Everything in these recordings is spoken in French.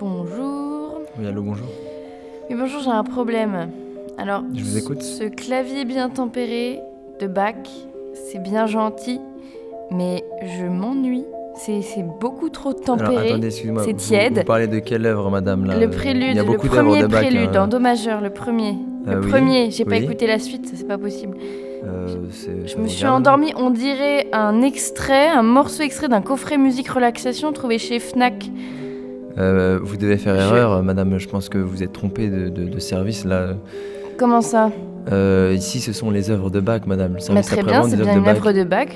Bonjour. Oui, allô, bonjour. Oui, bonjour, j'ai un problème. Alors, Je vous écoute. ce clavier bien tempéré de Bach, c'est bien gentil, mais je m'ennuie. C'est beaucoup trop tempéré. c'est vous- tiède. Vous, parlez de quelle œuvre, madame là? Le prélude, Il y a le beaucoup d'œuvres premier de Bach. prélude hein. en do majeur, le premier. Ah le oui, premier, j'ai pas oui. écouté la suite, ça, c'est pas possible. Euh, Je me vous suis regarde endormie, on dirait un extrait, un morceau extrait d'un coffret musique relaxation trouvé chez Fnac. Euh, vous devez faire Je- erreur, madame. Je pense que vous êtes trompée de, de- de service là. Comment ça? Euh, ici, ce sont les œuvres de Bach, madame. Le Bah, service Très bien, c'est bien une œuvre de Bach.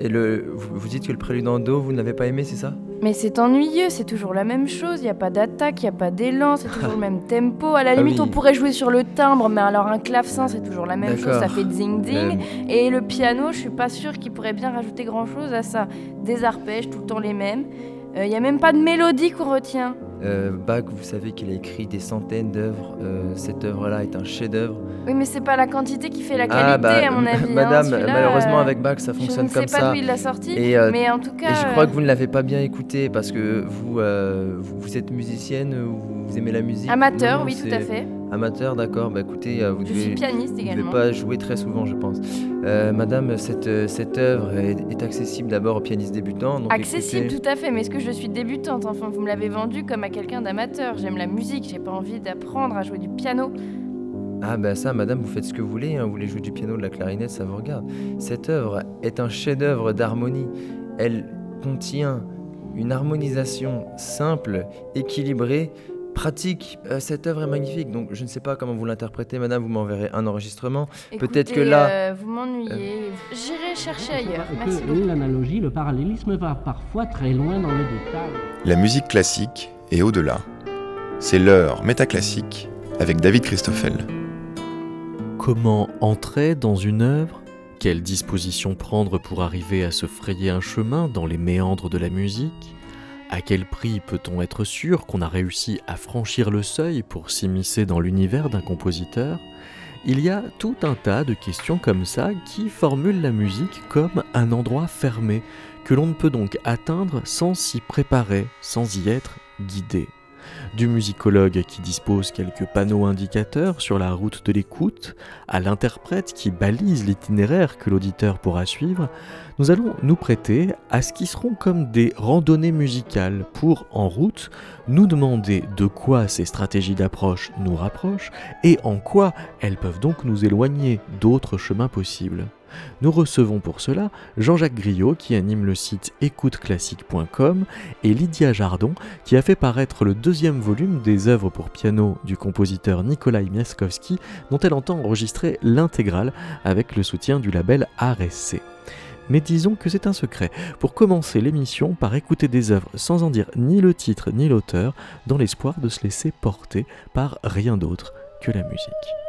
Et le, vous, vous dites que le prélude en do, vous ne l'avez pas aimé, c'est ça? Mais c'est ennuyeux, c'est toujours la même chose, il n'y a pas d'attaque, il n'y a pas d'élan, c'est toujours le même tempo. À la limite, Ah oui. on pourrait jouer sur le timbre, mais alors un clavecin, c'est toujours la même chose, ça fait ding-ding. Euh, Et le piano, je suis pas sûre qu'il pourrait bien rajouter grand-chose à ça. Des arpèges, tout le temps les mêmes. Il n'y a même pas de mélodie qu'on retient. euh, Bach, vous savez qu'il a écrit des centaines d'œuvres. Euh, cette œuvre-là est un chef-d'œuvre. Oui, mais c'est pas la quantité qui fait la qualité, Ah, bah, à mon avis. hein, madame, malheureusement, euh, avec Bach, ça Je fonctionne ne sais comme pas ça. d'où il l'a sorti, Et, euh, mais en tout cas. Et je crois euh, que vous ne l'avez pas bien écouté parce que vous, euh, vous, vous êtes musicienne, ou vous aimez la musique Amateur, Non, oui, tout à fait. Amateur, d'accord. Bah écoutez, euh, vous Je suis devez, pianiste vous devez également. pas jouer très souvent, je pense. Euh, madame, cette, euh, cette œuvre est, est accessible d'abord aux pianistes débutants. Donc Accessible, écoutez- tout à fait, mais est-ce que je suis débutante? Enfin, vous me l'avez vendu comme à quelqu'un d'amateur. J'aime la musique, j'ai pas envie d'apprendre à jouer du piano. Ah bah ça, madame, vous faites ce que vous voulez. hein. Vous voulez jouer du piano, de la clarinette, ça vous regarde. Cette œuvre est un chef-d'œuvre d'harmonie. Elle contient une harmonisation simple, équilibrée, pratique. Euh, cette œuvre est magnifique. Donc je ne sais pas comment vous l'interprétez, madame. Vous m'enverrez un enregistrement. Peut-être que là- euh, vous m'ennuyez. J'irai chercher ailleurs. Merci l'analogie, le parallélisme va parfois très loin dans le détail. La musique classique et au-delà. C'est l'heure métaclassique avec David Christoffel. Comment entrer dans une œuvre? Quelle disposition prendre pour arriver à se frayer un chemin dans les méandres de la musique? À quel prix peut-on être sûr qu'on a réussi à franchir le seuil pour s'immiscer dans l'univers d'un compositeur? Il y a tout un tas de questions comme ça qui formulent la musique comme un endroit fermé, que l'on ne peut donc atteindre sans s'y préparer, sans y être guidé du musicologue qui dispose quelques panneaux indicateurs sur la route de l'écoute, à l'interprète qui balise l'itinéraire que l'auditeur pourra suivre, nous allons nous prêter à ce qui seront comme des randonnées musicales pour, en route, nous demander de quoi ces stratégies d'approche nous rapprochent et en quoi elles peuvent donc nous éloigner d'autres chemins possibles. Nous recevons pour cela Jean-Jacques Griot qui anime le site écouteclassique.com et Lydia Jardon qui a fait paraître le deuxième volume des œuvres pour piano du compositeur Nikolai Miaskowski, dont elle entend enregistrer l'intégrale avec le soutien du label RSC. Mais disons que c'est un secret, pour commencer l'émission par écouter des œuvres sans en dire ni le titre ni l'auteur, dans l'espoir de se laisser porter par rien d'autre que la musique.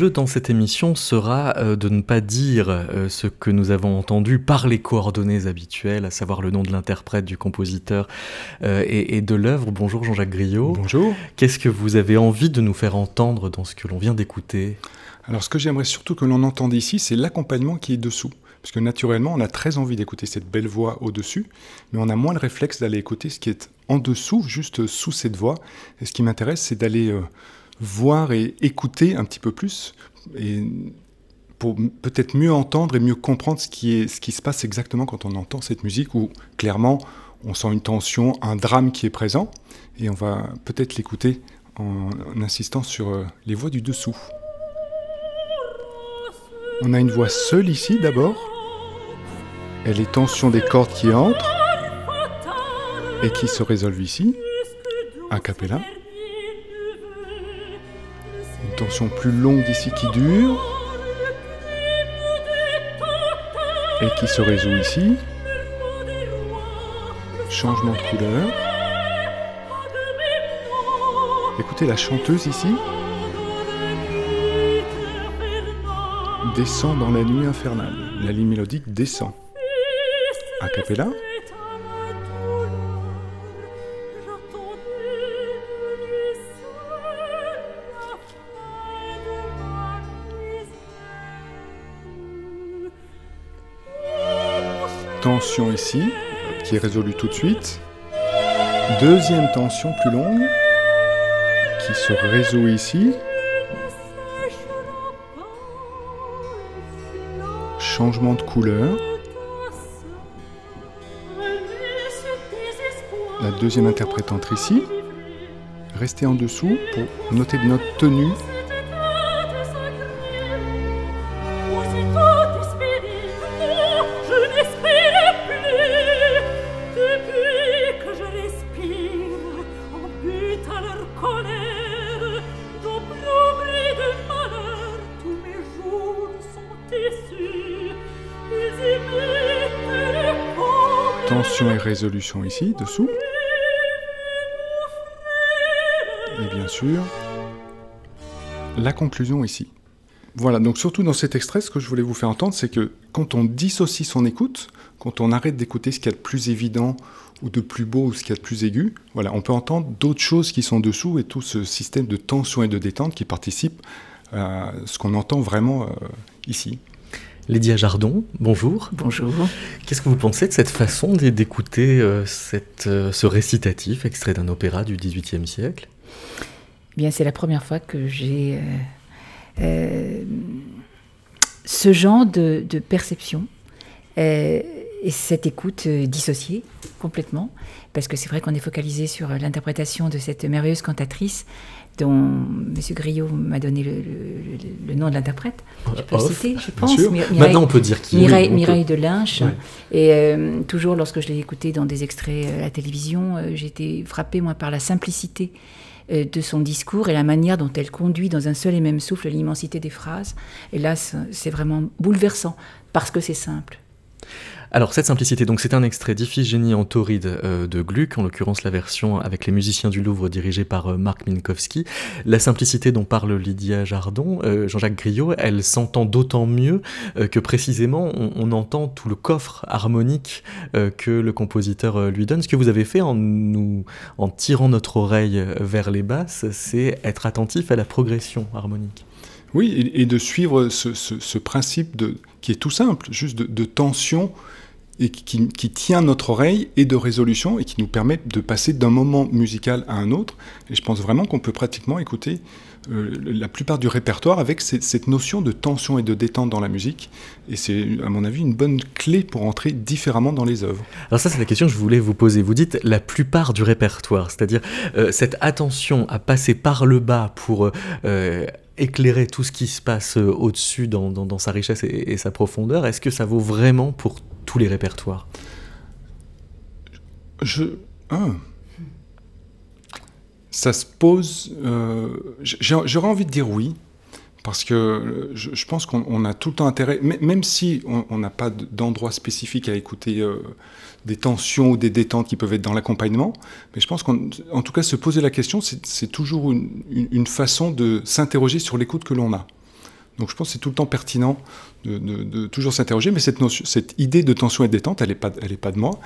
Jeu dans cette émission sera euh, de ne pas dire euh, ce que nous avons entendu par les coordonnées habituelles, à savoir le nom de l'interprète, du compositeur euh, et, et de l'œuvre. Bonjour Jean-Jacques Griot. Bonjour. Qu'est-ce que vous avez envie de nous faire entendre dans ce que l'on vient d'écouter? Alors ce que j'aimerais surtout que l'on entende ici, c'est l'accompagnement qui est dessous. Parce que naturellement, on a très envie d'écouter cette belle voix au-dessus, mais on a moins le réflexe d'aller écouter ce qui est en dessous, juste sous cette voix. Et ce qui m'intéresse, c'est d'aller euh, voir et écouter un petit peu plus, et pour peut-être mieux entendre et mieux comprendre ce qui, est, ce qui se passe exactement quand on entend cette musique, où clairement, on sent une tension, un drame qui est présent, et on va peut-être l'écouter en, insistant sur euh, les voix du dessous. On a une voix seule ici d'abord. Elle est tension des cordes qui entrent et qui se résolvent ici, a cappella. Tension plus longue ici qui dure et qui se résout ici. Changement de couleur. Écoutez la chanteuse ici. Descend dans la nuit infernale. La ligne mélodique descend. A cappella. Tension ici, qui est résolue tout de suite. Deuxième tension plus longue, qui se résout ici. Changement de couleur. La deuxième interprète entre ici. Restez en dessous pour noter notre tenue. Résolution ici, dessous. Et bien sûr, la conclusion ici. Voilà, donc surtout dans cet extrait, ce que je voulais vous faire entendre, c'est que quand on dissocie son écoute, quand on arrête d'écouter ce qu'il y a de plus évident ou de plus beau ou ce qu'il y a de plus aigu, voilà, on peut entendre d'autres choses qui sont dessous et tout ce système de tension et de détente qui participe à ce qu'on entend vraiment euh, ici. Lydia Jardon, bonjour. Bonjour. Qu'est-ce que vous pensez de cette façon d'écouter euh, euh, ce récitatif extrait d'un opéra du XVIIIe siècle? Eh Bien, c'est la première fois que j'ai euh, ce genre de, de perception et cette écoute dissociée complètement, parce que c'est vrai qu'on est focalisé sur l'interprétation de cette merveilleuse cantatrice dont M. Griot m'a donné le, le- le- le nom de l'interprète. Je peux le citer, je pense. Mireille- Maintenant, on peut dire qui Mireille, peut- Mireille de Lynch. Ouais. Et euh, toujours lorsque je l'ai écouté dans des extraits euh, à la télévision, euh, j'ai été frappée moi par la simplicité euh, de son discours et la manière dont elle conduit dans un seul et même souffle l'immensité des phrases. Et là, c'est vraiment bouleversant parce que c'est simple. Alors cette simplicité, donc c'est un extrait d'Iphigénie en tauride euh, de Gluck, en l'occurrence la version avec les musiciens du Louvre dirigée par euh, Marc Minkowski. La simplicité dont parle Lydia Jardon, euh, Jean-Jacques Griot, elle s'entend d'autant mieux que précisément on, entend tout le coffre harmonique que le compositeur lui donne. Ce que vous avez fait en nous, en tirant notre oreille vers les basses, c'est être attentif à la progression harmonique. Oui, et, de suivre ce, principe de, qui est tout simple, juste de tension et qui, tient notre oreille et de résolution et qui nous permet de passer d'un moment musical à un autre. Et je pense vraiment qu'on peut pratiquement écouter euh, la plupart du répertoire avec cette, notion de tension et de détente dans la musique. Et c'est, à mon avis, une bonne clé pour entrer différemment dans les œuvres. Alors ça, c'est la question que je voulais vous poser. Vous dites la plupart du répertoire, c'est-à-dire euh, cette attention à passer par le bas pour euh, éclairer tout ce qui se passe au-dessus dans sa richesse et, et sa profondeur. Est-ce que ça vaut vraiment pour tous les répertoires Je. Ah. Ça se pose. euh, J'aurais envie de dire oui, parce que euh, je, pense qu'on on a tout le temps intérêt, même si on n'a pas d'endroit spécifique à écouter euh, des tensions ou des détentes qui peuvent être dans l'accompagnement, mais je pense qu'en tout cas, se poser la question, c'est toujours une façon de s'interroger sur l'écoute que l'on a. Donc je pense que c'est tout le temps pertinent de, de- de toujours s'interroger, mais cette, notion, cette idée de tension et de détente, elle n'est pas, elle est pas de moi,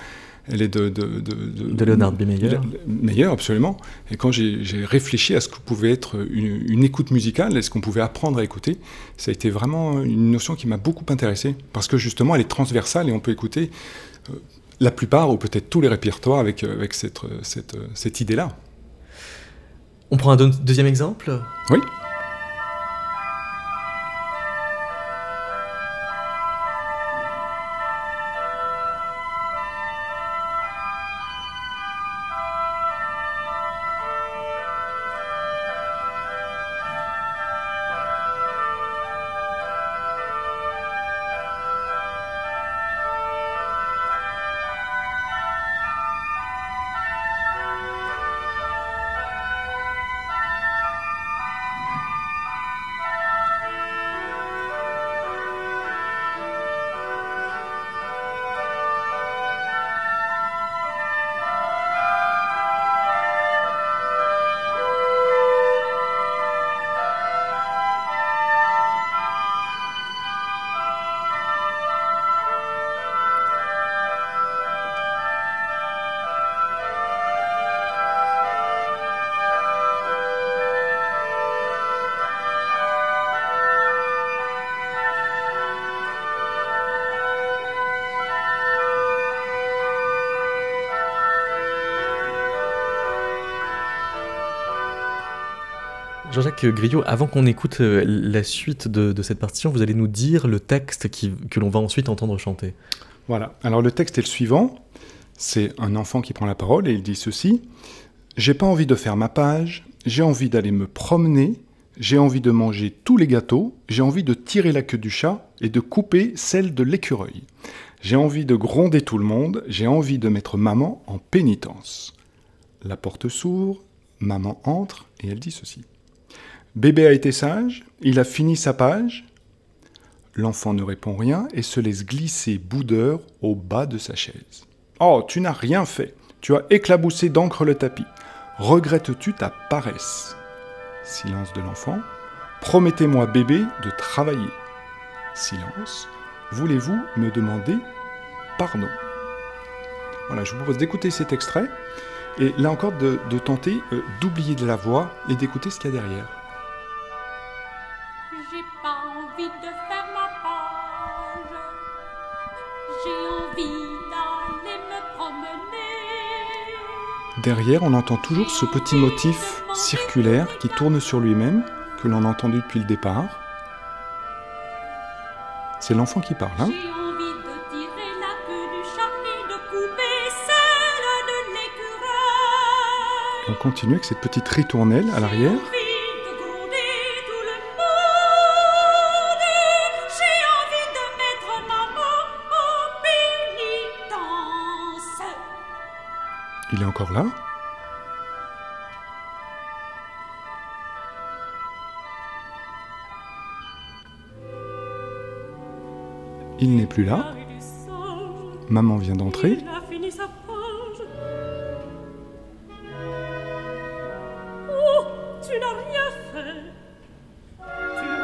elle est de... De, de, Leonard B. Meyer. Meyer, absolument. Et quand j'ai réfléchi à ce que pouvait être une, une écoute musicale, et ce qu'on pouvait apprendre à écouter, ça a été vraiment une notion qui m'a beaucoup intéressé, parce que justement, elle est transversale et on peut écouter euh, la plupart, ou peut-être tous les répertoires avec, euh, avec cette, euh, cette, cette idée-là. On prend un deux- deuxième exemple? Oui. Jean-Jacques Griot, avant qu'on écoute euh, la suite de, cette partition, vous allez nous dire le texte que l'on va ensuite entendre chanter. Voilà. Alors le texte est le suivant. C'est un enfant qui prend la parole et il dit ceci. J'ai pas envie de faire ma page, j'ai envie d'aller me promener, j'ai envie de manger tous les gâteaux, j'ai envie de tirer la queue du chat et de couper celle de l'écureuil. J'ai envie de gronder tout le monde, j'ai envie de mettre maman en pénitence. La porte s'ouvre, maman entre et elle dit ceci. Bébé a été sage, il a fini sa page, L'enfant ne répond rien et se laisse glisser boudeur au bas de sa chaise. Oh, tu n'as rien fait. Tu as éclaboussé d'encre le tapis. Regrettes-tu ta paresse? Silence de l'enfant. Promettez-moi, bébé, de travailler. Silence. Voulez-vous me demander pardon? Voilà, je vous propose d'écouter cet extrait et là encore de, tenter euh, d'oublier de la voix et d'écouter ce qu'il y a derrière. Derrière, on entend toujours ce petit motif circulaire qui tourne sur lui-même, que l'on a entendu depuis le départ. C'est l'enfant qui parle. Hein on continue avec cette petite ritournelle à l'arrière.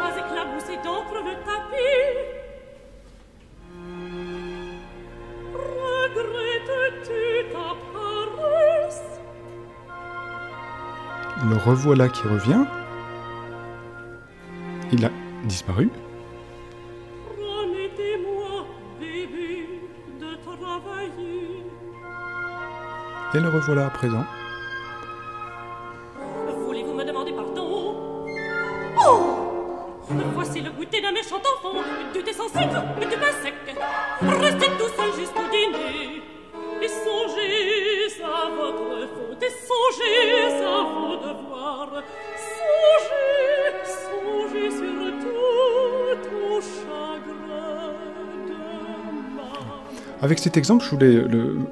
As éclaboussé d'encre le tapis. Regrettes-tu ta paresse? Le revoilà qui revient. Il a disparu. Et le revoilà à présent. Cet exemple, je voulais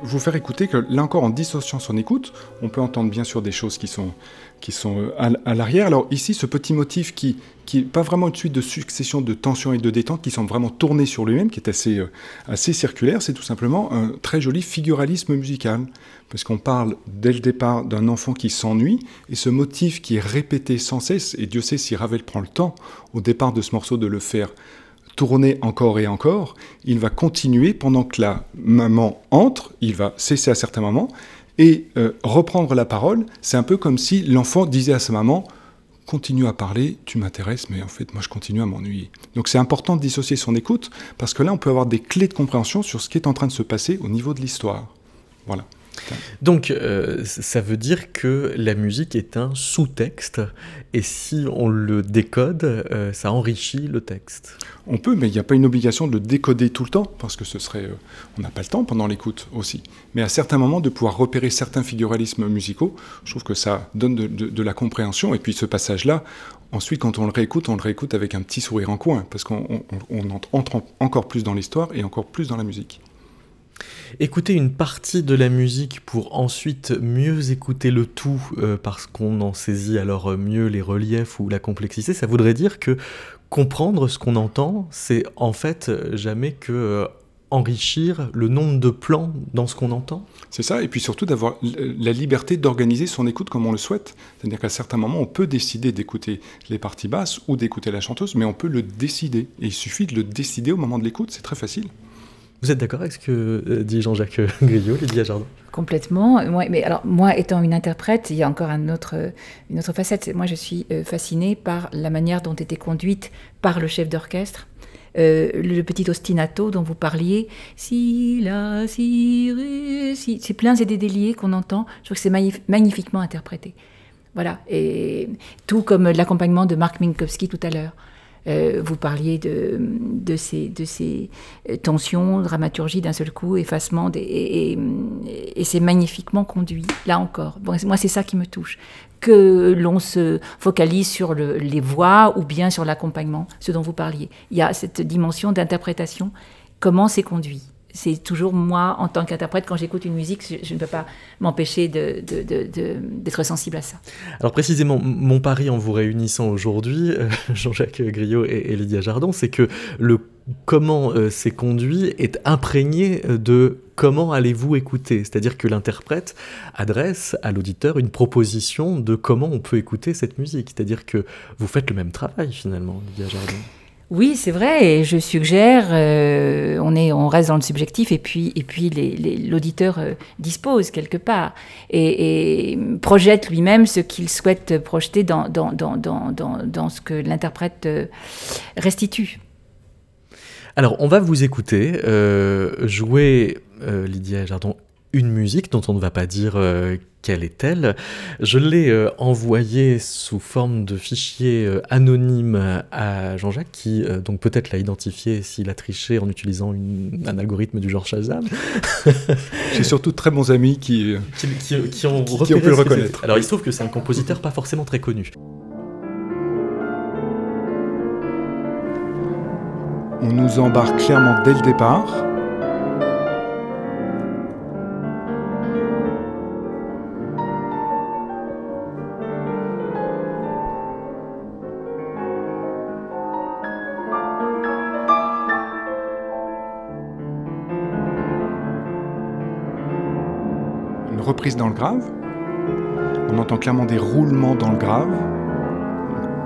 vous faire écouter que là encore, en dissociant son écoute, on peut entendre bien sûr des choses qui sont, qui sont euh, à l'arrière. Alors ici, ce petit motif qui qui n'est pas vraiment une suite de succession de tensions et de détentes qui sont vraiment tournées sur lui-même, qui est assez, euh, assez circulaire, c'est tout simplement un très joli figuralisme musical. Parce qu'on parle dès le départ d'un enfant qui s'ennuie, et ce motif qui est répété sans cesse, et Dieu sait si Ravel prend le temps au départ de ce morceau de le faire tourner encore et encore, il va continuer pendant que la maman entre, il va cesser à certains moments, et euh, reprendre la parole, c'est un peu comme si l'enfant disait à sa maman, continue à parler, tu m'intéresses, mais en fait, moi, je continue à m'ennuyer. Donc, c'est important de dissocier son écoute, parce que là, on peut avoir des clés de compréhension sur ce qui est en train de se passer au niveau de l'histoire. Voilà. Donc, euh, ça veut dire que la musique est un sous-texte, et si on le décode, euh, ça enrichit le texte. On peut, mais il n'y a pas une obligation de le décoder tout le temps, parce que ce serait, euh, on n'a pas le temps pendant l'écoute aussi. Mais à certains moments, de pouvoir repérer certains figuralismes musicaux, je trouve que ça donne de, de- la compréhension. Et puis ce passage-là, ensuite, quand on le réécoute, on le réécoute avec un petit sourire en coin, parce qu'on on- on entre entre encore plus dans l'histoire et encore plus dans la musique. Écouter une partie de la musique pour ensuite mieux écouter le tout euh, parce qu'on en saisit alors euh, mieux les reliefs ou la complexité, ça voudrait dire que comprendre ce qu'on entend, c'est en fait euh, jamais que enrichir le nombre de plans dans ce qu'on entend. C'est ça, et puis surtout d'avoir la liberté d'organiser son écoute comme on le souhaite. C'est-à-dire qu'à certains moments, on peut décider d'écouter les parties basses ou d'écouter la chanteuse, mais on peut le décider. Et il suffit de le décider au moment de l'écoute, c'est très facile. Vous êtes d'accord avec ce que euh, dit Jean-Jacques Griot, Lydia Jardin? Complètement. Moi, mais alors, moi, étant une interprète, il y a encore un autre, une autre facette. Moi, je suis euh, fascinée par la manière dont était conduite par le chef d'orchestre. euh, le petit ostinato dont vous parliez, si la si ré, si, c'est plein et des déliés qu'on entend. Je trouve que c'est magnif- magnifiquement interprété. Voilà, et tout comme l'accompagnement de Marc Minkowski tout à l'heure. Euh, vous parliez de, ces, euh, tensions, dramaturgie d'un seul coup, effacement, et, c'est magnifiquement conduit, là encore. Moi, c'est ça qui me touche. Que l'on se focalise sur le- les voix ou bien sur l'accompagnement, ce dont vous parliez. Il y a cette dimension d'interprétation, comment c'est conduit? C'est toujours moi, en tant qu'interprète, quand j'écoute une musique, je, ne peux pas m'empêcher de- de- d'être sensible à ça. Alors précisément, mon pari en vous réunissant aujourd'hui, euh, Jean-Jacques Griot et, Lydia Jardin, c'est que le comment euh, c'est conduit est imprégné euh, de comment allez-vous écouter. C'est-à-dire que l'interprète adresse à l'auditeur une proposition de comment on peut écouter cette musique. C'est-à-dire que vous faites le même travail finalement, Lydia Jardin. Oui, c'est vrai, et je suggère, euh, on, est, on reste dans le subjectif, et puis, l'auditeur euh, dispose quelque part, et, et projette lui-même ce qu'il souhaite projeter dans, ce que l'interprète euh, restitue. Alors, on va vous écouter jouer, Lydia Jardin, une musique dont on ne va pas dire euh, quelle est-elle. Je l'ai euh, envoyée sous forme de fichier euh, anonyme à Jean-Jacques, qui euh, donc peut-être l'a identifié s'il a triché en utilisant une- un algorithme du genre Shazam, J'ai surtout de très bons amis qui... qui, qui- qui ont, Qui- qui ont pu le reconnaître. Alors, il se trouve que c'est un compositeur pas forcément très connu. On nous embarque clairement dès le départ. Une reprise dans le grave. On entend clairement des roulements dans le grave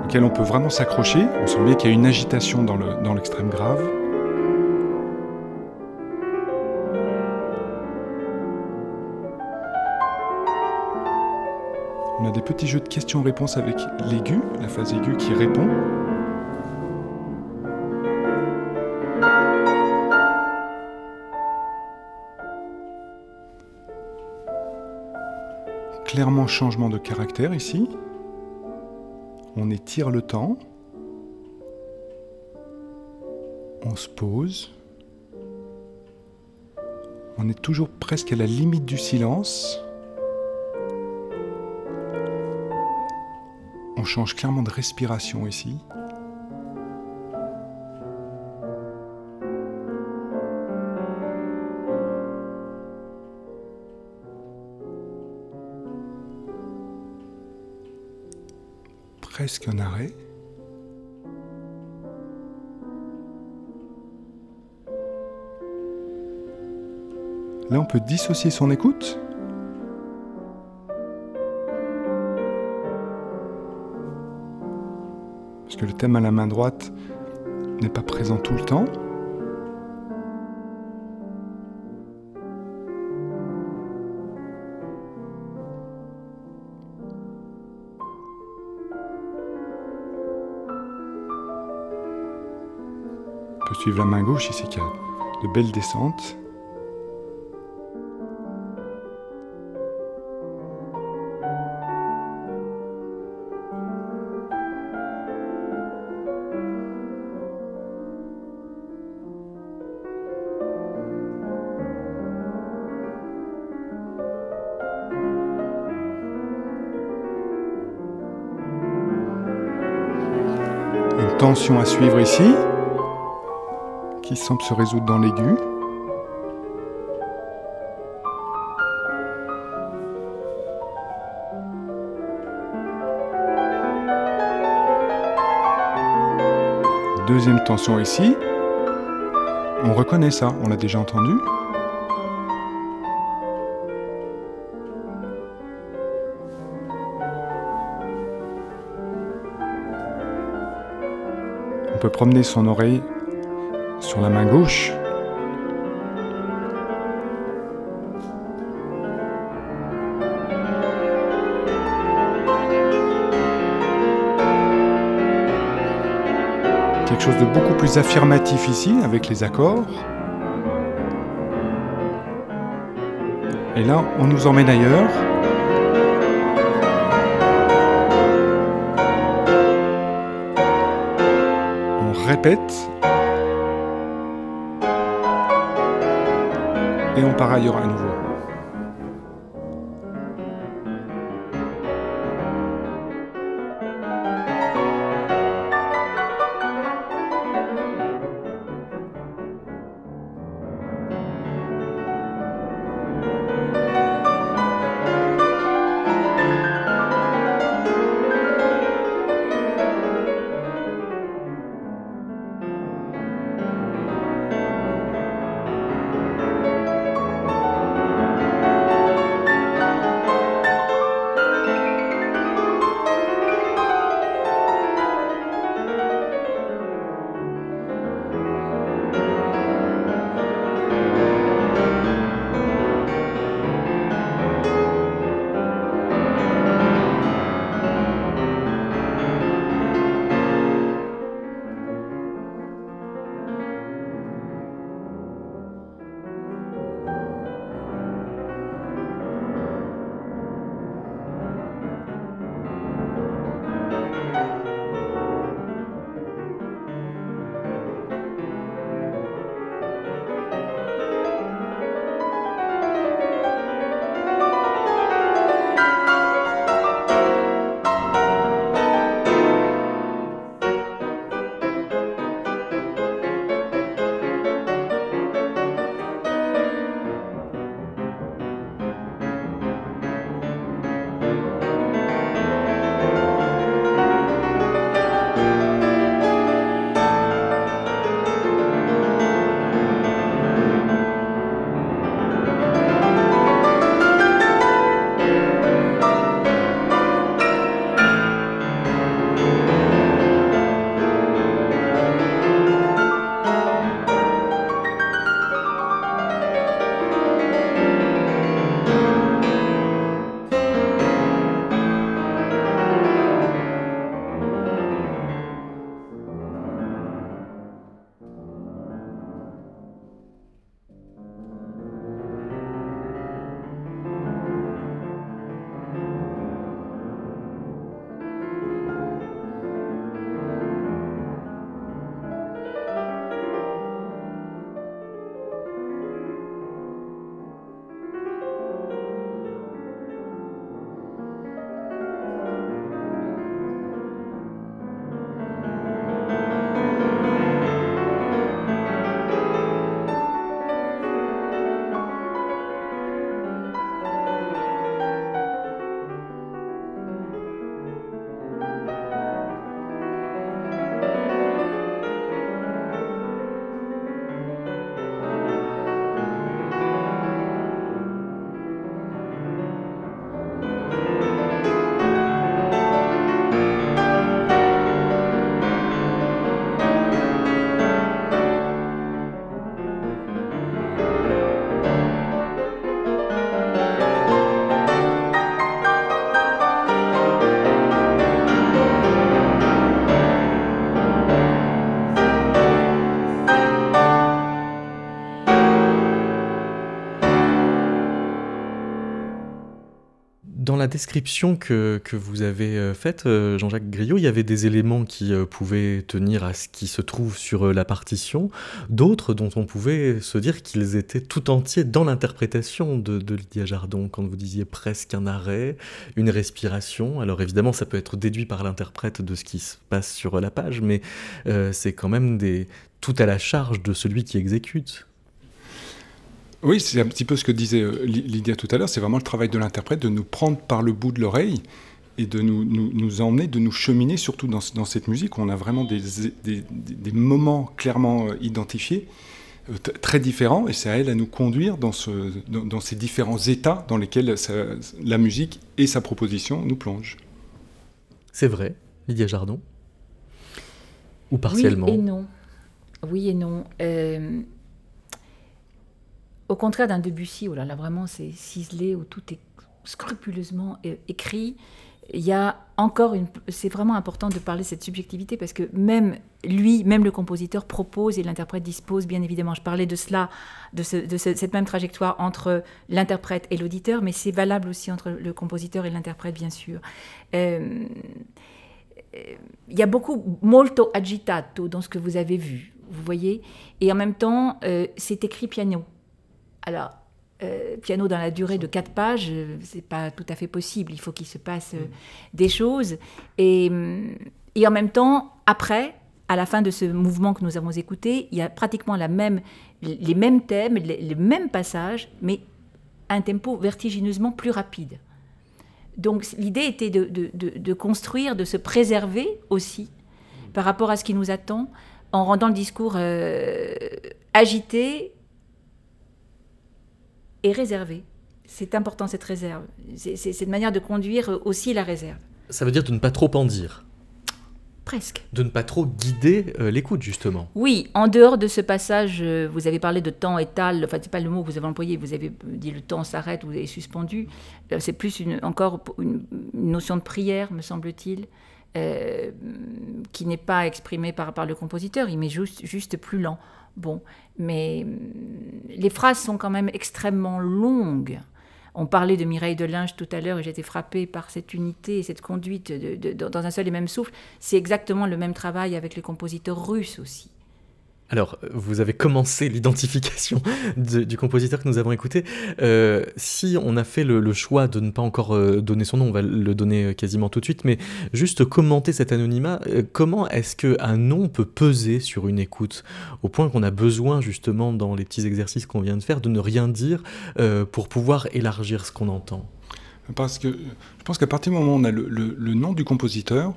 auquel on peut vraiment s'accrocher. On sent bien qu'il y a une agitation dans le- dans l'extrême grave. On a des petits jeux de questions-réponses avec l'aigu, la phase aiguë qui répond. Clairement changement de caractère ici. On étire le temps. On se pose. On est toujours presque à la limite du silence. On change clairement de respiration ici. Presque arrêt. Là, on peut dissocier son écoute. Parce que le thème à la main droite n'est pas présent tout le temps. Suivre la main gauche ici qui a de belles descentes. Une tension à suivre ici, qui semble se résoudre dans l'aigu. Deuxième tension ici. On reconnaît ça, on l'a déjà entendu. On peut promener son oreille sur la main gauche. Quelque chose de beaucoup plus affirmatif ici avec les accords. Et là, on nous emmène ailleurs. On répète. Et on part ailleurs à nouveau. La description que, que vous avez euh, faite, euh, Jean-Jacques Griot, il y avait des éléments qui euh, pouvaient tenir à ce qui se trouve sur la partition, d'autres dont on pouvait se dire qu'ils étaient tout entiers dans l'interprétation de, Lydia Jardon, quand vous disiez presque un arrêt, une respiration. Alors évidemment, ça peut être déduit par l'interprète de ce qui se passe sur la page, mais c'est quand même tout à la charge de celui qui exécute. Oui, c'est un petit peu ce que disait euh, Ly- Lydia tout à l'heure, c'est vraiment le travail de l'interprète de nous prendre par le bout de l'oreille et de nous, nous, nous emmener, de nous cheminer, surtout dans, ce- dans cette musique où on a vraiment des, des, des- des moments clairement euh, identifiés, euh, très différents, et c'est à elle à nous conduire dans, ce, dans, dans ces différents états dans lesquels la musique et sa proposition nous plongent. C'est vrai, Lydia Jardon? Ou partiellement? Oui et non. Oui et non. Euh, au contraire d'un Debussy, où là, vraiment c'est ciselé, où tout est scrupuleusement euh, écrit, il y a encore une. C'est vraiment important de parler de cette subjectivité parce que même lui, même le compositeur propose et l'interprète dispose, bien évidemment. Je parlais de cela, de, ce- de ce- cette même trajectoire entre l'interprète et l'auditeur, mais c'est valable aussi entre le compositeur et l'interprète, bien sûr. Euh, il y a beaucoup molto agitato dans ce que vous avez vu, vous voyez, et en même temps, euh, c'est écrit piano. Alors, euh, piano dans la durée de quatre pages, euh, c'est pas tout à fait possible. Il faut qu'il se passe euh, des choses, et, et en même temps, après, à la fin de ce mouvement que nous avons écouté, il y a pratiquement la même, les mêmes thèmes, les, les mêmes passages, mais à un tempo vertigineusement plus rapide. Donc l'idée était de, de- de- de construire, de se préserver aussi par rapport à ce qui nous attend, en rendant le discours euh, agité et réservé. C'est important cette réserve. C'est une manière de conduire aussi la réserve. Ça veut dire de ne pas trop en dire, Presque. de ne pas trop guider euh, l'écoute, justement. Oui, en dehors de ce passage, euh, vous avez parlé de temps étal, enfin c'est pas le mot que vous avez employé, vous avez dit le temps s'arrête ou est suspendu. Euh, C'est plus une, encore une, une notion de prière, me semble-t-il, euh, qui n'est pas exprimée par, par le compositeur, il met juste, juste plus lent. Bon, mais hum, les phrases sont quand même extrêmement longues. On parlait de Mireille de Linge tout à l'heure et j'étais frappée par cette unité et cette conduite dans un seul et même souffle. C'est exactement le même travail avec les compositeurs russes aussi. Alors, vous avez commencé l'identification de- du compositeur que nous avons écouté. Euh, si on a fait le, choix de ne pas encore euh, donner son nom, on va le donner euh, quasiment tout de suite, mais juste commenter cet anonymat, comment est-ce qu'un nom peut peser sur une écoute Au point qu'on a besoin, justement, dans les petits exercices qu'on vient de faire, de ne rien dire pour pouvoir élargir ce qu'on entend? Parce que je pense qu'à partir du moment où on a le nom du compositeur,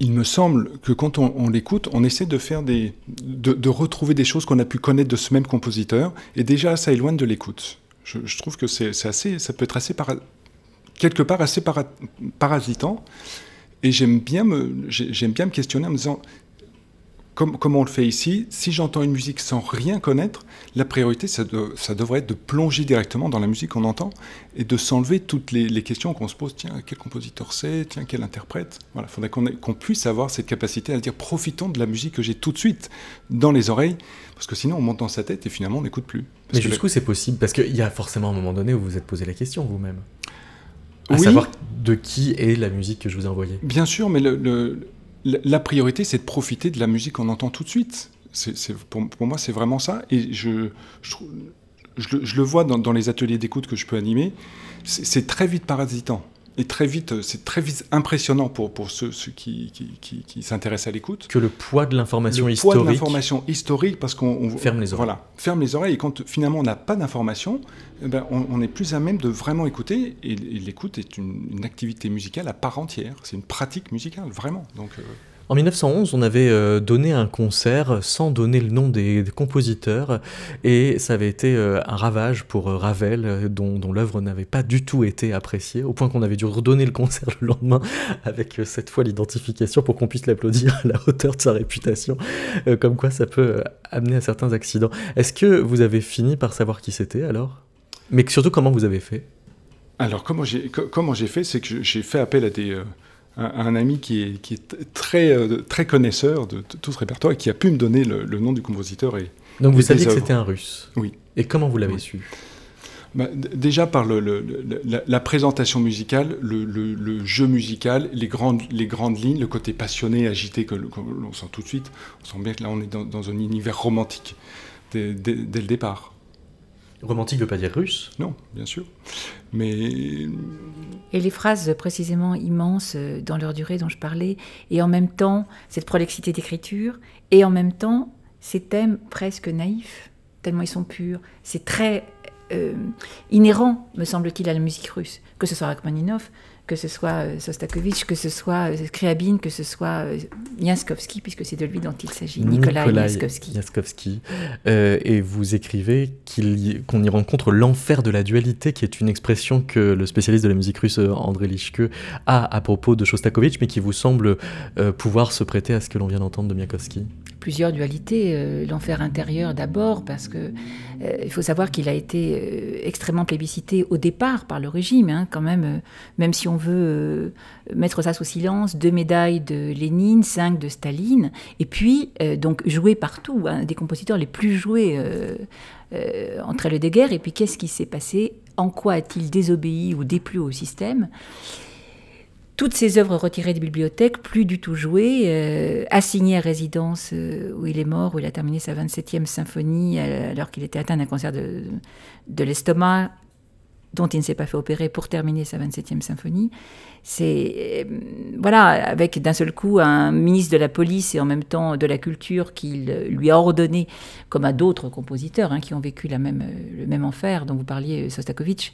il, me semble que quand on, l'écoute, on essaie de faire des, de, retrouver des choses qu'on a pu connaître de ce même compositeur, et déjà ça éloigne de l'écoute. Je, trouve que c'est assez, ça peut être assez quelque part assez para- parasitant, et j'aime bien me, j'ai- j'aime bien me questionner en me disant comme, comme on le fait ici, si j'entends une musique sans rien connaître, la priorité, ça, de- ça devrait être de plonger directement dans la musique qu'on entend et de s'enlever toutes les, les questions qu'on se pose. Tiens, quel compositeur c'est? Tiens, quel interprète? Voilà, il faudrait qu'on puisse avoir cette capacité à dire profitons de la musique que j'ai tout de suite dans les oreilles, parce que sinon on monte dans sa tête et finalement on n'écoute plus. Parce Mais que jusqu'où c'est possible? Parce qu'il y a forcément un moment donné où vous vous êtes posé la question vous-même. À Oui. savoir de qui est la musique que je vous ai envoyée. Bien sûr, mais le- le- la, priorité, c'est de profiter de la musique qu'on entend tout de suite. Pour, moi, c'est vraiment ça. Et je, le- vois dans, dans les ateliers d'écoute que je peux animer. C'est très vite parasitant. Et très vite, c'est très vite impressionnant pour, pour ceux, ceux qui, qui, qui- qui s'intéressent à l'écoute. Que le poids de l'information Le poids de historique l'information historique, parce qu'on on- Ferme les oreilles. Voilà, ferme les oreilles. Et quand finalement on n'a pas d'information, eh ben, on, on est plus à même de vraiment écouter. Et, et l'écoute est une, une activité musicale à part entière. C'est une pratique musicale, vraiment. Donc, euh, En 1911, on avait euh, donné un concert sans donner le nom des, compositeurs et ça avait été euh, un ravage pour euh, Ravel, dont, l'œuvre n'avait pas du tout été appréciée, au point qu'on avait dû redonner le concert le lendemain avec cette fois l'identification pour qu'on puisse l'applaudir à la hauteur de sa réputation, comme quoi ça peut amener à certains accidents. Est-ce que vous avez fini par savoir qui c'était alors? Mais surtout comment vous avez fait? Alors, comment j'ai, fait, c'est que j'ai fait appel à, des, un ami qui est, qui est t- très, euh, très connaisseur de, tout ce répertoire et qui a pu me donner le, le nom du compositeur. Et Donc vous saviez que c'était un russe Oui. Et comment vous l'avez Oui. su Bah, déjà par le- le- le- la, la présentation musicale, le, jeu musical, les grandes, les grandes lignes, le côté passionné, agité que, l'on sent tout de suite, on sent bien que là on est dans, dans un univers romantique dès, dès- dès le départ. Romantique veut pas dire russe Non, bien sûr. Mais Et les phrases précisément immenses euh, dans leur durée dont je parlais, et en même temps cette prolixité d'écriture, et en même temps ces thèmes presque naïfs, tellement ils sont purs. C'est très euh, inhérent, me semble-t-il, à la musique russe, que ce soit Rachmaninoff, que ce soit euh, Sostakovich, que ce soit euh, Scriabine, que ce soit euh, Miaskovsky, puisque c'est de lui dont il s'agit, Nicolas Miaskovsky. Miaskovsky. Euh, et vous écrivez y- qu'on y rencontre l'enfer de la dualité, qui est une expression que le spécialiste de la musique russe euh, André Lichke a à propos de Shostakovich, mais qui vous semble euh, pouvoir se prêter à ce que l'on vient d'entendre de Miaskovsky. Plusieurs dualités. euh, L'enfer intérieur d'abord, parce que euh, il faut savoir qu'il a été euh, extrêmement plébiscité au départ par le régime, hein, quand même, même si on veut mettre ça sous silence, deux médailles de Lénine, cinq de Staline, et puis donc joué partout, un des compositeurs les plus joués entre les deux guerres. Et puis qu'est-ce qui s'est passé? En quoi a-t-il désobéi ou déplu au système? Toutes ces œuvres retirées des bibliothèques, plus du tout jouées, euh, assignées à résidence euh, où il est mort, où il a terminé sa 27e symphonie euh, alors qu'il était atteint d'un cancer de l'estomac dont il ne s'est pas fait opérer pour terminer sa 27e symphonie. C'est euh, voilà, avec d'un seul coup un ministre de la police et en même temps de la culture qui lui a ordonné, comme à d'autres compositeurs hein, qui ont vécu la même, euh, le même enfer dont vous parliez, euh, Sostakovich,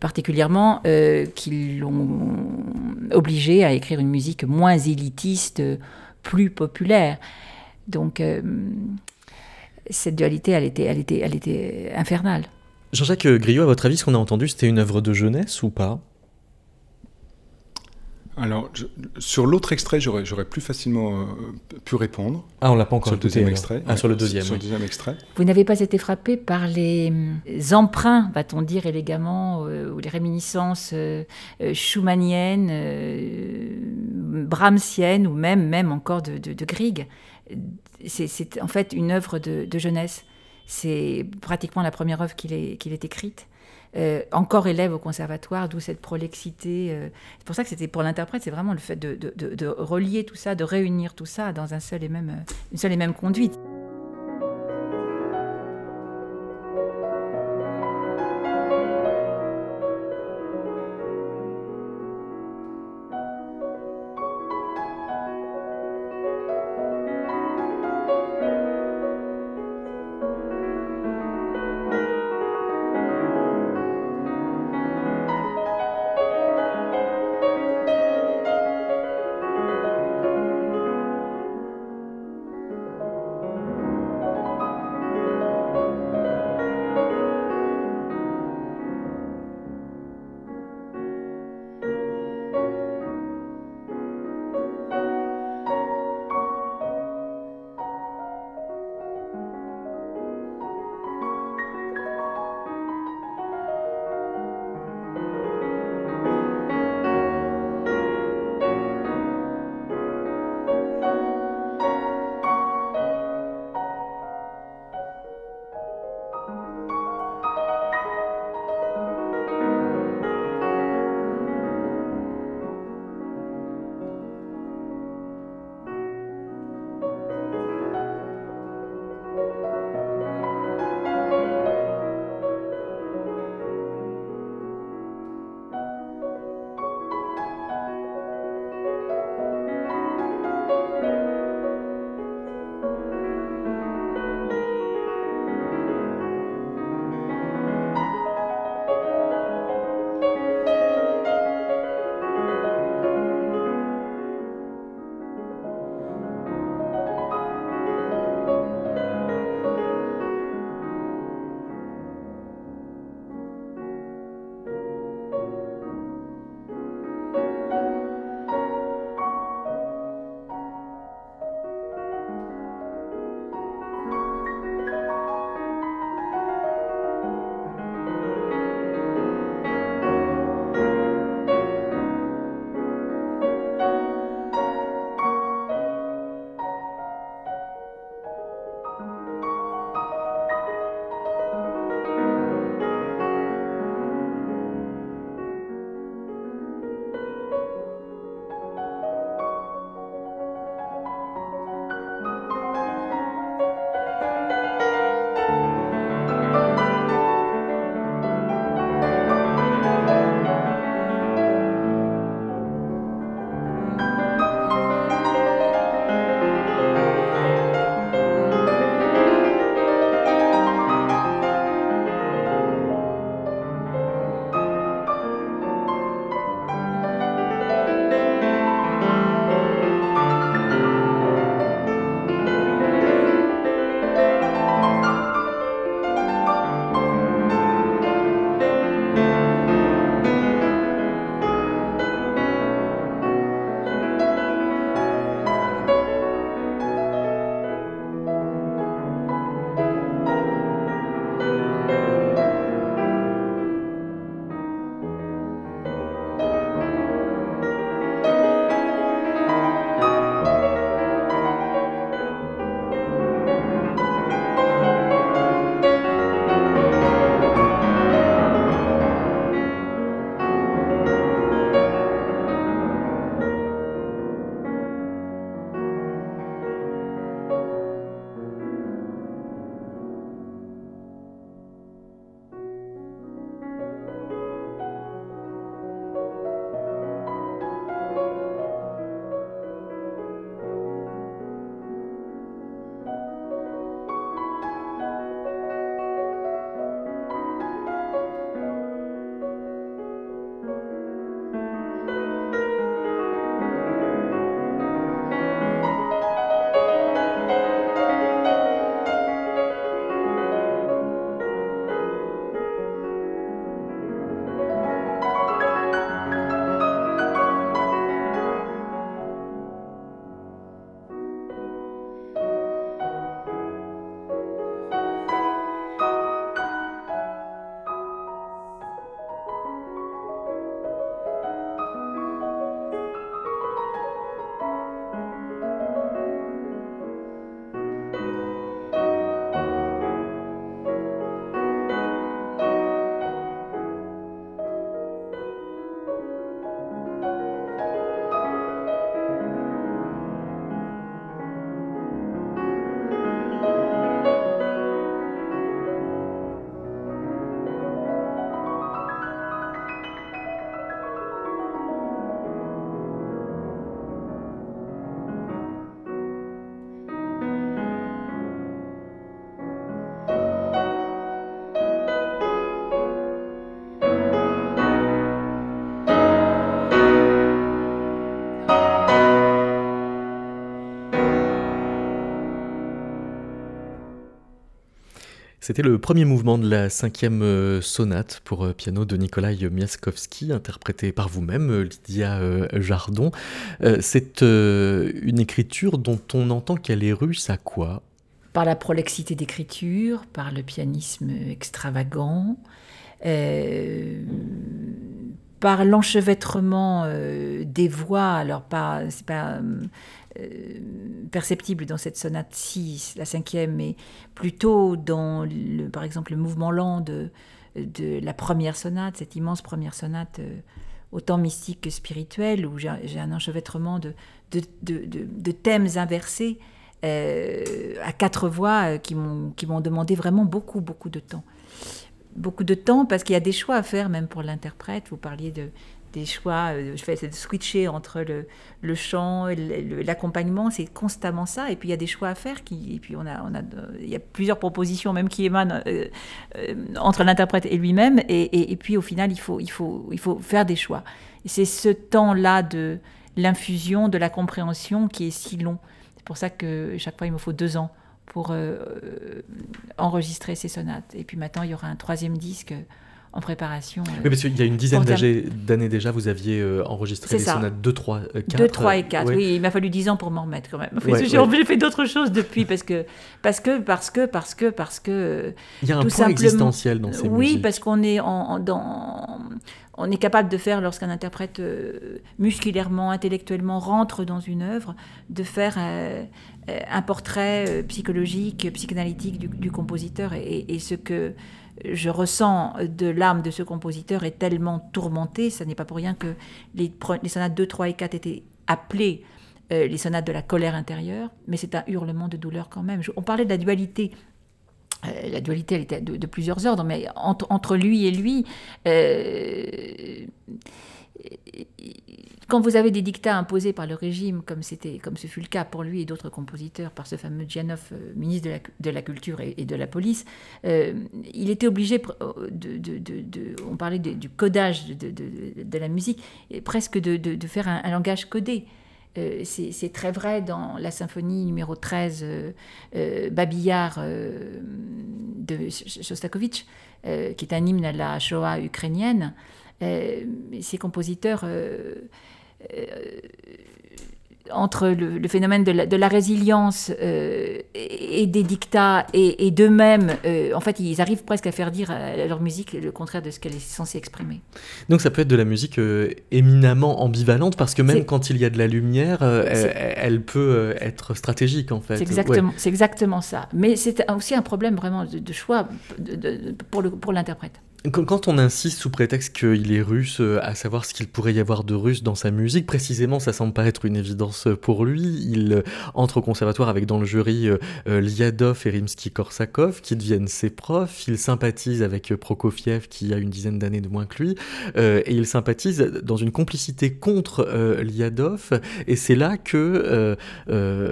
particulièrement, euh, qui l'ont obligé à écrire une musique moins élitiste, plus populaire. Donc cette dualité, elle était, elle était, elle était infernale. Jean-Jacques Griot, à votre avis, ce qu'on a entendu, c'était une œuvre de jeunesse ou pas? Alors, je- sur l'autre extrait, j'aurais plus facilement euh, pu répondre. Ah, on l'a pas encore sur le deuxième alors. extrait. Ah, sur le deuxième, Sur oui. le deuxième extrait. Vous n'avez pas été frappé par les emprunts, va-t-on dire élégamment, euh, ou les réminiscences euh, euh, schumanniennes, euh, brahmsiennes, ou même, même encore de, de, de Grieg? C'est- C'est en fait une œuvre de, de jeunesse. C'est pratiquement la première œuvre qu'il ait, qu'il ait écrite. Euh, encore élève au conservatoire, d'où cette prolixité. euh. C'est pour ça que c'était pour l'interprète, c'est vraiment le fait de, de- de- de relier tout ça, de réunir tout ça dans un seul et même, euh, une seule et même conduite. C'était le premier mouvement de la cinquième euh, sonate pour euh, piano de Nikolai Miaskowski, interprété par vous-même, euh, Lydia Jardon. C'est une écriture dont on entend qu'elle est russe à quoi? Par la prolixité d'écriture, par le pianisme extravagant, par l'enchevêtrement des voix. Alors, pas, c'est pas euh, perceptible dans cette sonate 6, la cinquième, mais plutôt dans, le, par exemple, le mouvement lent de, de la première sonate, cette immense première sonate, euh, autant mystique que spirituelle, où j'ai un enchevêtrement de, de, de thèmes inversés euh, à quatre voix qui m'ont demandé vraiment beaucoup, beaucoup de temps beaucoup de temps parce qu'il y a des choix à faire même pour l'interprète. Vous parliez de, des choix, euh, je fais de switcher entre le, le chant et l'accompagnement, c'est constamment ça. Et puis il y a des choix à faire, qui, et puis on a, on a, il y a plusieurs propositions même qui émanent euh, euh, entre l'interprète et lui-même. Et, et, puis au final, il faut, il faut, il faut faire des choix. Et c'est ce temps-là de l'infusion, de la compréhension qui est si long. C'est pour ça que chaque fois, il me faut deux ans pour enregistrer ces sonates. Et puis maintenant, il y aura un troisième disque en préparation. Euh, oui, parce qu'il y a une dizaine d'années déjà, vous aviez euh, enregistré les sonates 2, 3, 4. 2, 3 et 4, oui. il m'a fallu 10 ans pour m'en remettre quand même. J'ai fait d'autres choses depuis parce que, parce que, parce que, parce que, parce que. Il y a un point existentiel dans ces Oui, parce qu'on est en, dans, on est capable de faire, lorsqu'un interprète euh, musculairement, intellectuellement rentre dans une œuvre, de faire un portrait psychologique, psychanalytique du, compositeur. Et, ce que je ressens de l'âme de ce compositeur est tellement tourmentée, ce n'est pas pour rien que les, sonates 2, 3 et 4 étaient appelées euh, les sonates de la colère intérieure, mais c'est un hurlement de douleur quand même. on parlait de la dualité euh, la dualité, elle était de, plusieurs ordres, mais entre, lui et lui, euh, quand vous avez des dictats imposés par le régime, comme, comme ce fut le cas pour lui et d'autres compositeurs, par ce fameux Djanov, euh, ministre de la, Culture et, de la Police, euh, il était obligé, euh, de, on parlait du codage de, la musique, presque de, faire un, langage codé. c'est, très vrai dans la symphonie numéro 13, Babillard de Shostakovich, qui est un hymne à la Shoah ukrainienne. ces compositeurs euh, entre le, phénomène de la, résilience euh, et, des dictats et, d'eux-mêmes, euh, en fait, ils arrivent presque à faire dire à leur musique le contraire de ce qu'elle est censée exprimer. Donc ça peut être de la musique éminemment ambivalente parce que même quand il y a de la lumière, elle, peut être stratégique en fait. C'est exactement, exactement ça. Mais c'est aussi un problème vraiment de, choix de, pour l'interprète. Quand on insiste sous prétexte qu'il est russe, euh, à savoir ce qu'il pourrait y avoir de russe dans sa musique, précisément, ça semble pas être une évidence pour lui. Il euh, entre au conservatoire avec dans le jury euh, Liadov et Rimsky-Korsakov, qui deviennent ses profs. Il sympathise avec Prokofiev, qui a une dizaine d'années de moins que lui, et il sympathise dans une complicité contre Liadov. Et c'est là que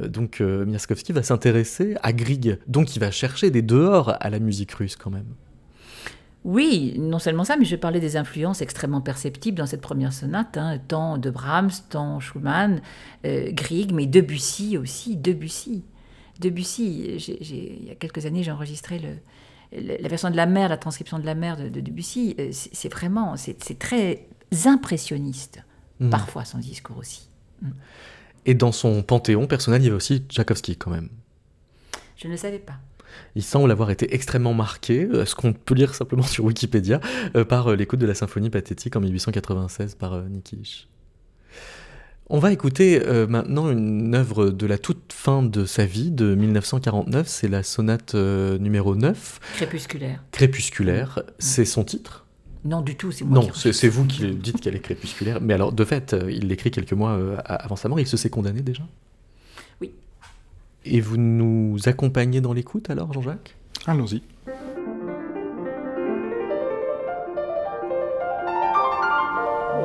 donc Miaskovsky va s'intéresser à Grieg. Donc il va chercher des dehors à la musique russe quand même. Oui, non seulement ça, mais je parlais des influences extrêmement perceptibles dans cette première sonate, hein, tant de Brahms, tant Schumann, euh, Grieg, mais Debussy aussi, Debussy. Debussy, il y a quelques années, j'ai enregistré le, la version de la mer, la transcription de la mer de, Debussy. Euh, c'est vraiment, c'est très impressionniste, mmh. parfois son discours aussi. Mmh. Et dans son panthéon personnel, il y avait aussi Tchaïkovski quand même. Je ne le savais pas. Il semble avoir été extrêmement marqué, euh, ce qu'on peut lire simplement sur Wikipédia, euh, par euh, l'écoute de la symphonie pathétique en 1896 par Nikisch. On va écouter maintenant une œuvre de la toute fin de sa vie, de 1949, c'est la sonate numéro 9. Crépusculaire. Crépusculaire, c'est son titre? Non, du tout, c'est moi Non, c'est vous qui dites qu'elle est crépusculaire. Mais alors, de fait, il l'écrit quelques mois avant sa mort, il se s'est condamné déjà? Et vous nous accompagnez dans l'écoute alors, Jean-Jacques? Allons-y.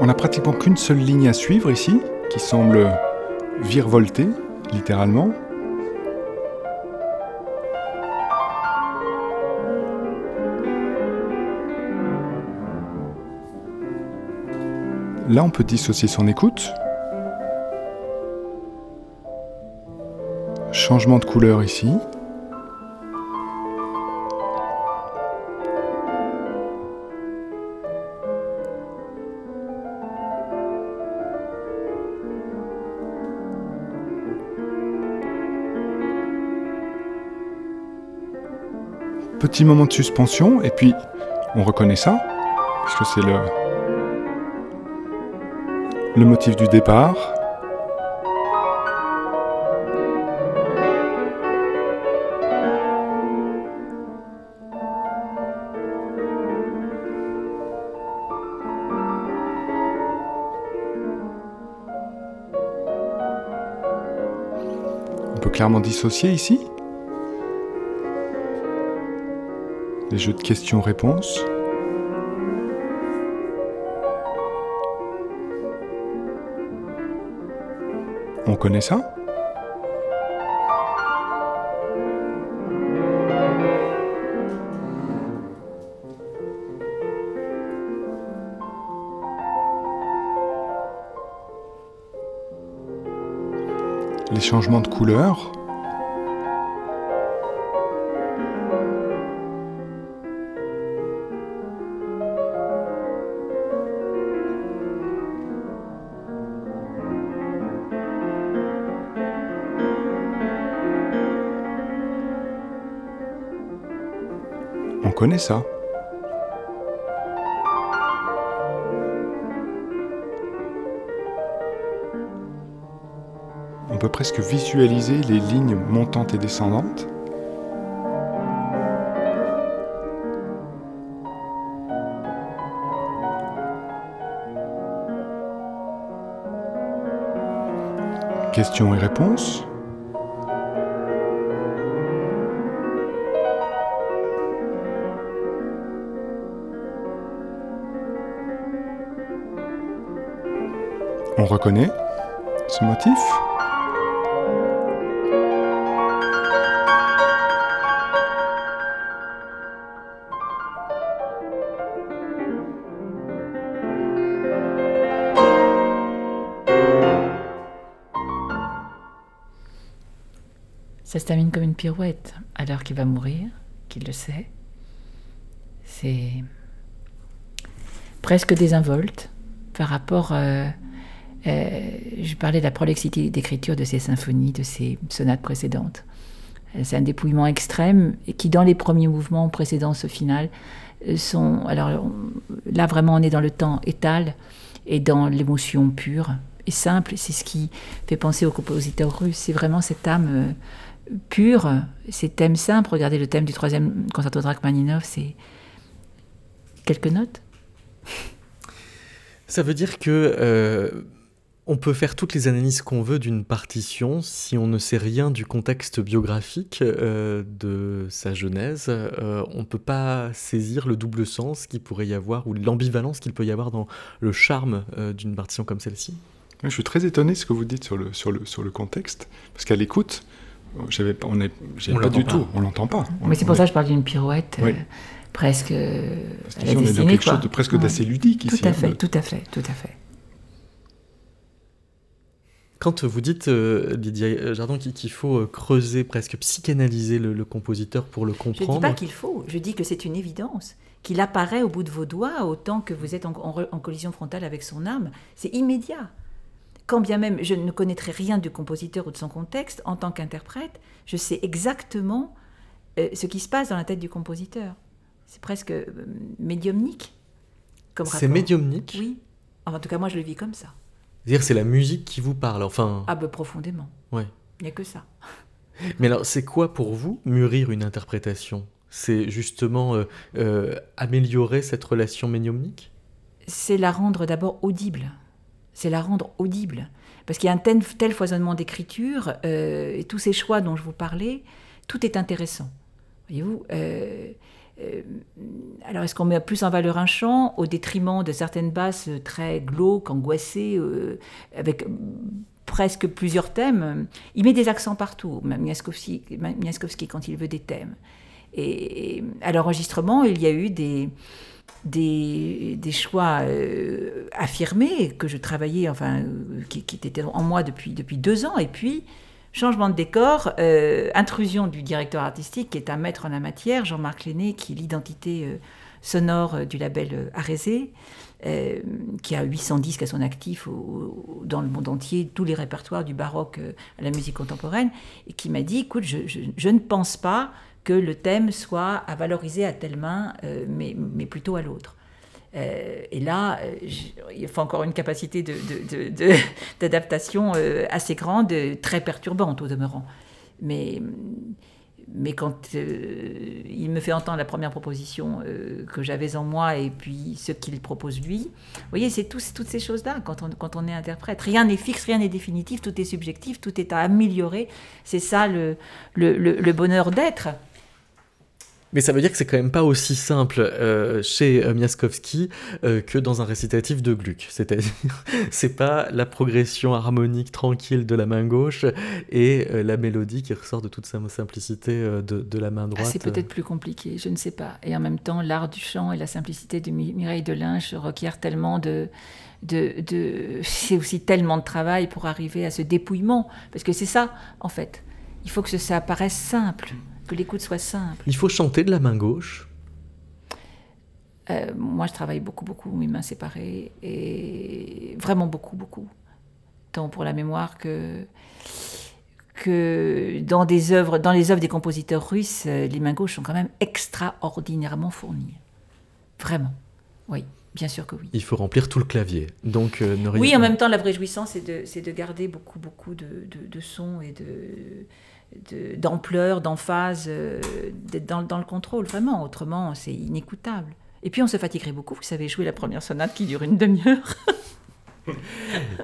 On n'a pratiquement qu'une seule ligne à suivre ici, qui semble virevolter, littéralement. Là, on peut dissocier son écoute, changement de couleur ici. Petit moment de suspension, et puis on reconnaît ça, puisque c'est le, le motif du départ. Clairement dissocier ici. Les jeux de questions-réponses. On connaît ça? Les changements de couleur. On connaît ça. Peut presque visualiser les lignes montantes et descendantes. Questions et réponses. On reconnaît ce motif termine comme une pirouette, alors qu'il va mourir, qu'il le sait. C'est presque désinvolte par rapport. euh, euh, je parlais de la prolixité d'écriture de ces symphonies, de ces sonates précédentes. Euh, C'est un dépouillement extrême qui, dans les premiers mouvements précédant ce final, euh, sont. Alors là, vraiment, on est dans le temps étal et dans l'émotion pure et simple. C'est ce qui fait penser au compositeur russe. C'est vraiment cette âme pure, ces thèmes simples. Regardez le thème du troisième concerto de Rachmaninoff, c'est quelques notes. Ça veut dire que euh, on peut faire toutes les analyses qu'on veut d'une partition si on ne sait rien du contexte biographique euh, de sa genèse. euh, on ne peut pas saisir le double sens qu'il pourrait y avoir ou l'ambivalence qu'il peut y avoir dans le charme euh, d'une partition comme celle-ci. Je suis très étonné de ce que vous dites sur le, sur le, sur le contexte, parce qu'à l'écoute, j'avais pas, on est, j'avais On pas du l'entend tout, on l'entend pas. Mais c'est pour est- ça que je parle d'une pirouette euh, presque euh, à la on est dans quelque quoi. chose de presque Ouais. d'assez ludique Tout ici. à hein, fait, de- tout à fait, tout à fait. Quand vous dites, euh, Lydia Jardin, qu'il faut euh, creuser, presque psychanalyser le, le compositeur pour le Je ne dis comprendre, pas qu'il faut, je dis que c'est une évidence. Qu'il apparaît au bout de vos doigts autant que vous êtes en, en collision frontale avec son âme. C'est immédiat. Quand bien même je ne connaîtrai rien du compositeur ou de son contexte, en tant qu'interprète, je sais exactement euh, ce qui se passe dans la tête du compositeur. C'est presque euh, médiumnique. comme c'est rapport. médiumnique? Oui. Enfin, en tout cas, moi, je le vis comme ça. C'est-à-dire c'est la musique qui vous parle. Enfin, Ah, ben, profondément. ouais. Il n'y a que ça. Mais alors, c'est quoi pour vous mûrir une interprétation? C'est justement euh, améliorer cette relation médiumnique? C'est la rendre d'abord audible. C'est la rendre audible. Parce qu'il y a un tel, foisonnement d'écriture, euh, et tous ces choix dont je vous parlais, tout est intéressant. Voyez-vous euh, euh, Alors, est-ce qu'on met plus en valeur un chant au détriment de certaines basses très glauques, angoissées, avec presque plusieurs thèmes? Il met des accents partout, Miaskowski, Miaskowski quand il veut des thèmes. Et à l'enregistrement, il y a eu des, des, des choix euh, affirmés que je travaillais, enfin, euh, qui, étaient en moi depuis, depuis deux ans. Et puis, changement de décor, euh, intrusion du directeur artistique, qui est un maître en la matière, Jean-Marc Lenné, qui est l'identité sonore du label Arésé, euh, qui a 800 disques à son actif dans le monde entier, tous les répertoires du baroque euh, à la musique contemporaine, et qui m'a dit, écoute, je, ne pense pas que le thème soit à valoriser à telle main, euh, mais, plutôt à l'autre. Et là, il faut encore une capacité de- de- de- d'adaptation assez grande, très perturbante au demeurant. Mais, mais quand euh, il me fait entendre la première proposition euh, que j'avais en moi et puis ce qu'il propose lui, vous voyez, c'est toutes ces choses-là quand on, est interprète. Rien n'est fixe, rien n'est définitif, tout est subjectif, tout est à améliorer. C'est ça le bonheur d'être. Mais ça veut dire que c'est quand même pas aussi simple euh, chez euh, Miaskowski euh, que dans un récitatif de Gluck. C'est-à-dire, c'est pas la progression harmonique tranquille de la main gauche et euh, la mélodie qui ressort de toute sa simplicité de, de la main Ah, droite. c'est peut-être plus compliqué, je ne sais pas. Et en même temps, l'art du chant et la simplicité de Mi- Mireille Delinche requièrent tellement de... de, de c'est aussi tellement de travail pour arriver à ce dépouillement. Parce que c'est ça, en fait. Il faut que ça paraisse simple, que l'écoute soit simple. Il faut chanter de la main gauche. Euh, moi, je travaille beaucoup, beaucoup, mes mains séparées, et vraiment beaucoup, beaucoup. Tant pour la mémoire que, que dans, des œuvres, dans les œuvres des compositeurs russes, euh, les mains gauches sont quand même extraordinairement fournies. Vraiment. Oui, bien sûr que oui. Il faut remplir tout le clavier. Donc, euh, ne Oui, en même temps, la vraie jouissance, c'est de, c'est de garder beaucoup, beaucoup de, de, de sons et de de- d'ampleur, d'emphase, euh, d'être dans, dans le contrôle, vraiment. Autrement, c'est inécoutable. Et puis, on se fatiguerait beaucoup. Vous savez, jouer la première sonate qui dure une demi-heure.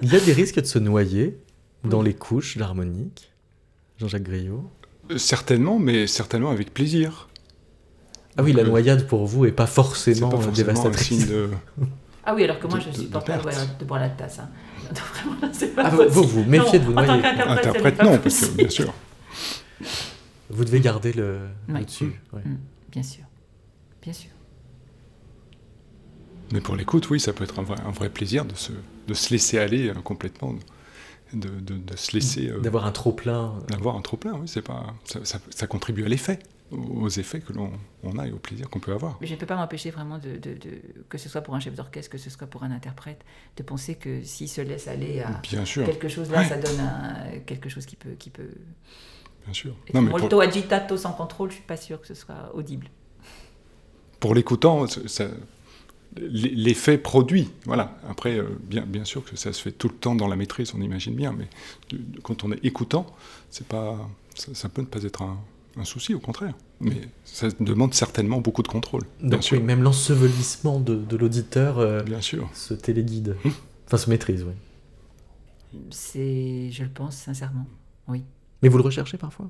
Il y a des risques de se noyer dans les couches d'harmonique. Jean-Jacques Griot? Euh, Certainement, mais certainement avec plaisir. Ah oui, la Donc, euh, noyade pour vous est pas forcément, pas un dévastatrice. signe de. Ah oui, alors que moi, De- je ne supporte pas de boire, de boire la tasse. hein. Non, vraiment, là, c'est pas Ah, vous, vous méfiez de vous Non, en tant noyer. qu'interprète, non, parce que bien sûr. Vous devez garder le, Ouais. le dessus. ouais. Mm, Bien sûr. Bien sûr. Mais pour l'écoute, oui, ça peut être un vrai, un vrai plaisir de se, de se laisser aller euh, complètement, de, de, de se laisser. euh, D'avoir un trop-plein. D'avoir un trop plein, oui, c'est pas, ça, ça- ça contribue à l'effet, aux effets que l'on on a et au plaisir qu'on peut avoir. Mais je ne peux pas m'empêcher vraiment, de, de- de- que ce soit pour un chef d'orchestre, que ce soit pour un interprète, de penser que s'il se laisse aller à Bien sûr, quelque chose là, Ouais. ça donne un- quelque chose qui peut, qui peut bien sûr. Non, mais pour, molto agitato sans contrôle. Je suis pas sûre que ce soit audible. pour l'écoutant, ça- l'effet produit, voilà. Après, euh, bien, bien sûr que ça se fait tout le temps dans la maîtrise, on imagine bien, mais quand on est écoutant, c'est pas, ça, ça peut ne pas être un, un souci, au contraire. Mais ça demande certainement beaucoup de contrôle, bien Donc sûr. oui, même l'ensevelissement de, de l'auditeur euh, Bien sûr. se téléguide. Hum. Enfin, se maîtrise, oui. C'est, je le pense sincèrement. Oui. Mais vous le recherchez parfois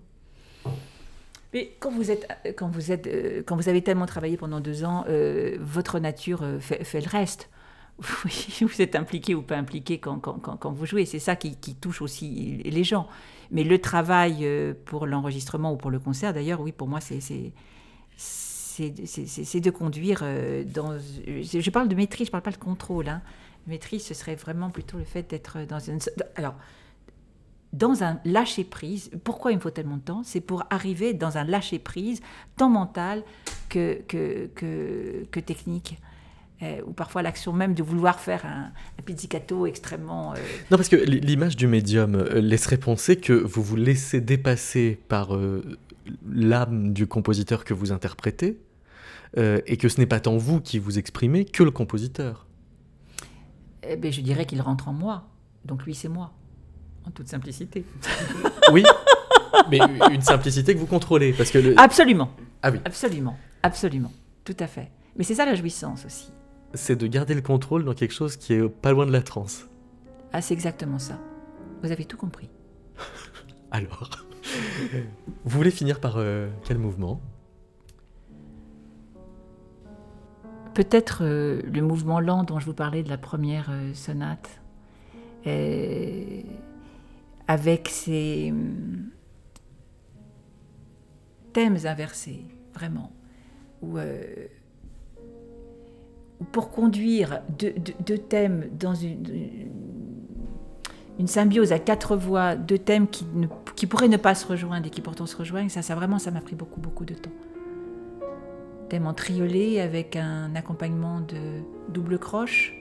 Mais quand vous êtes, quand vous êtes, euh, quand vous avez tellement travaillé pendant deux ans, euh, votre nature euh, fait, le reste. Vous êtes impliqué ou pas impliqué quand, quand, quand, vous jouez. C'est ça qui, touche aussi les gens. Mais le travail euh, pour l'enregistrement ou pour le concert, d'ailleurs, oui, pour moi, c'est de conduire euh, dans. Je parle de maîtrise, je parle pas de contrôle. Hein. Maîtrise, ce serait vraiment plutôt le fait d'être dans une. Alors, dans un lâcher-prise. Pourquoi il me faut tellement de temps? C'est pour arriver dans un lâcher-prise, tant mental que, que, que, que technique. Euh, ou parfois l'action même de vouloir faire un, un pizzicato extrêmement... euh, Non, parce que l'image du médium euh, laisserait penser que vous vous laissez dépasser par euh, l'âme du compositeur que vous interprétez, et que ce n'est pas tant vous qui vous exprimez que le compositeur. eh ben, je dirais qu'il rentre en moi. Donc lui, c'est moi. En toute simplicité. Oui, mais une simplicité que vous contrôlez, parce que le- Absolument. Ah oui. Absolument. Absolument. Tout à fait. Mais c'est ça la jouissance aussi. c'est de garder le contrôle dans quelque chose qui est pas loin de la transe. Ah, c'est exactement ça. Vous avez tout compris. Alors, vous voulez finir par euh, quel mouvement? Peut-être euh, le mouvement lent dont je vous parlais de la première euh, sonate, avec ses hum, thèmes inversés, vraiment, où, euh, pour conduire deux, thèmes dans une, symbiose à quatre voix, deux thèmes qui, pourraient ne pas se rejoindre et qui pourtant se rejoignent, ça, ça vraiment, ça m'a pris beaucoup, beaucoup de temps thème en triolet avec un accompagnement de double croche.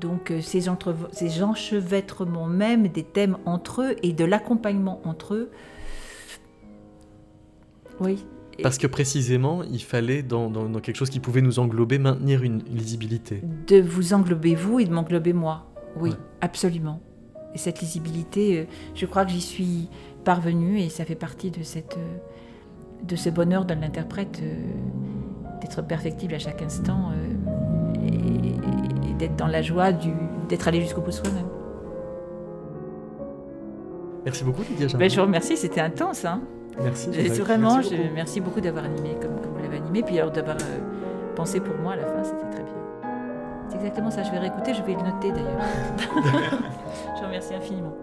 Donc euh, ces, entre- ces enchevêtrements même des thèmes entre eux et de l'accompagnement entre eux. Oui, Parce que précisément, il fallait, dans, dans- dans quelque chose qui pouvait nous englober, maintenir une, lisibilité. de vous englober vous et de m'englober moi. Oui, Ouais. absolument. Et cette lisibilité, euh, je crois que j'y suis parvenue et ça fait partie de, cette, euh, de ce bonheur de l'interprète d'être perfectible à chaque instant et, d'être dans la joie du- d'être allé jusqu'au bout soi-même. Merci beaucoup, Lydia. Ben, je vous remercie, c'était intense. Hein. Merci. Vraiment, Merci je- beaucoup. merci beaucoup d'avoir animé comme, comme vous l'avez animé, puis alors d'avoir euh, pensé pour moi à la fin, c'était très bien. C'est exactement ça, je vais réécouter, je vais le noter d'ailleurs. je vous remercie infiniment.